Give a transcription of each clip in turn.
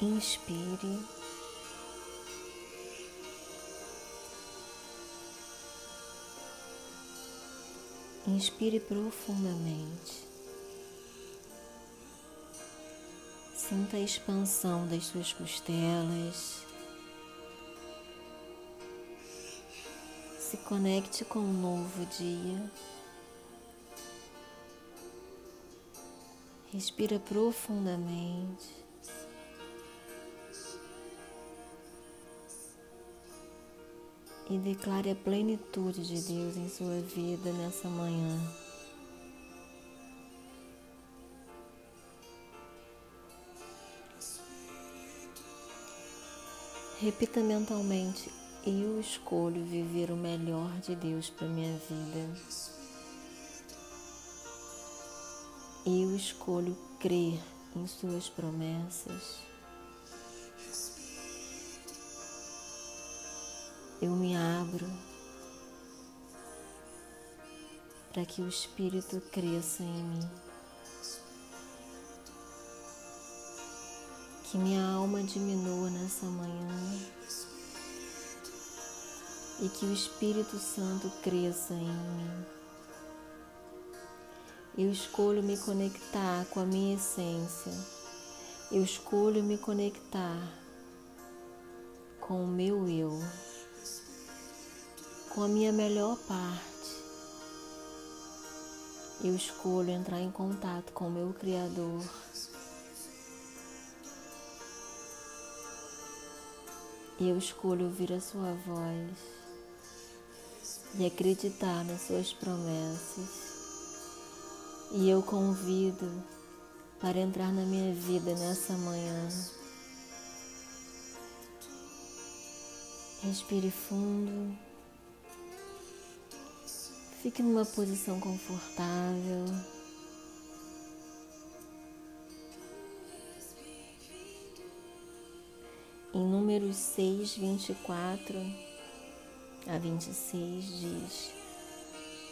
Inspire. Inspire profundamente. Sinta a expansão das suas costelas. Se conecte com um novo dia. Respira profundamente. E declare a plenitude de Deus em sua vida nessa manhã. Repita mentalmente: Eu escolho viver o melhor de Deus para minha vida. Eu escolho crer em Suas promessas. Eu me abro para que o Espírito cresça em mim. Que minha alma diminua nessa manhã e que o Espírito Santo cresça em mim. Eu escolho me conectar com a minha essência. Eu escolho me conectar com o meu eu, com a minha melhor parte. Eu escolho entrar em contato com o meu Criador. Eu escolho ouvir a Sua voz e acreditar nas Suas promessas. E eu convido para entrar na minha vida nessa manhã. Respire fundo. Fique numa posição confortável. Em Números 6, 24 a 26 diz: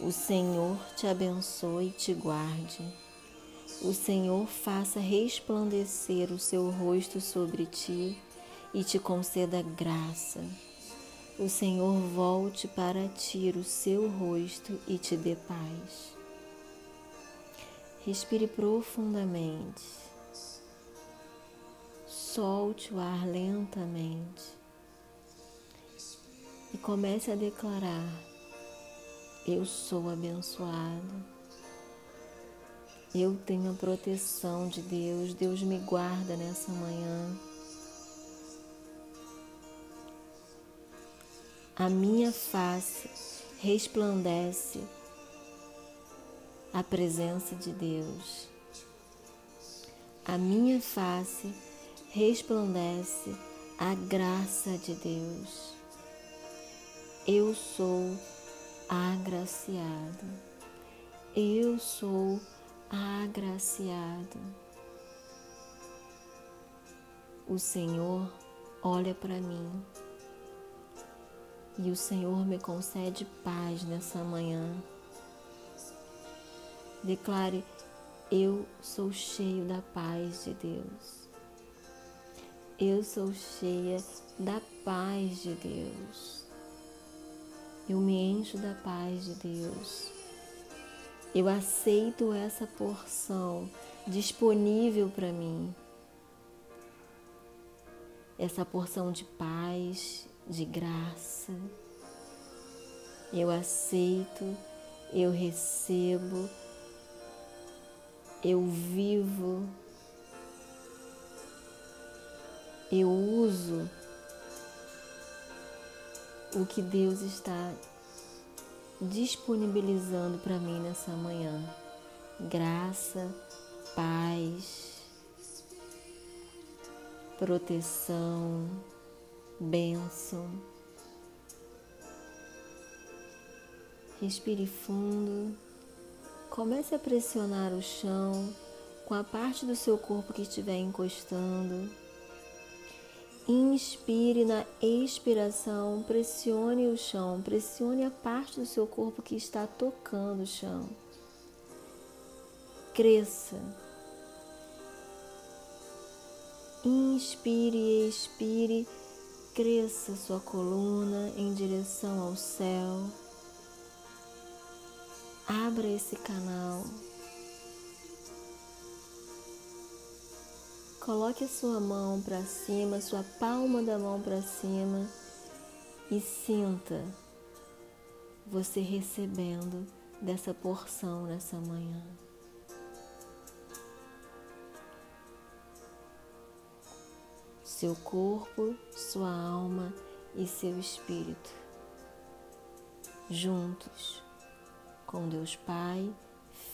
o Senhor te abençoe e te guarde. O Senhor faça resplandecer o seu rosto sobre ti e te conceda graça. O Senhor volte para ti o seu rosto e te dê paz. Respire profundamente. Solte o ar lentamente e comece a declarar eu sou abençoado. Eu tenho a proteção de Deus. Deus me guarda nessa manhã. A minha face resplandece a presença de Deus. A minha face resplandece a graça de Deus. Eu sou agraciado. Eu sou agraciado. O Senhor olha para mim e o Senhor me concede paz nessa manhã. Declare: Eu sou cheio da paz de Deus. Eu sou cheia da paz de Deus. Eu me encho da paz de Deus. Eu aceito essa porção disponível para mim. Essa porção de paz, de graça. Eu aceito, eu recebo, eu vivo, eu uso o que Deus está disponibilizando para mim nessa manhã. Graça, paz, proteção, bênção. Respire fundo. Comece a pressionar o chão com a parte do seu corpo que estiver encostando. Inspire na expiração, pressione o chão, pressione a parte do seu corpo que está tocando o chão. Cresça. Inspire e expire, cresça sua coluna em direção ao céu. Abra esse canal. Coloque a sua mão para cima, sua palma da mão para cima e sinta você recebendo dessa porção nessa manhã. Seu corpo, sua alma e seu espírito juntos com Deus Pai,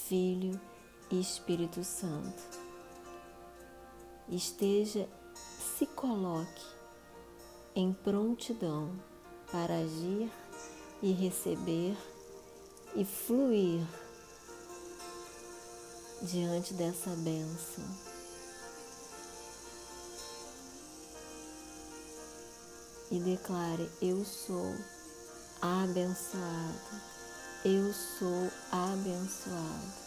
Filho e Espírito Santo esteja, se coloque em prontidão para agir e receber e fluir diante dessa bênção. E declare: Eu sou abençoado, eu sou abençoado.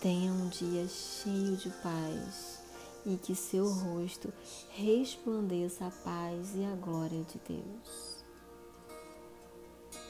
Tenha um dia cheio de paz e que seu rosto resplandeça a paz e a glória de Deus.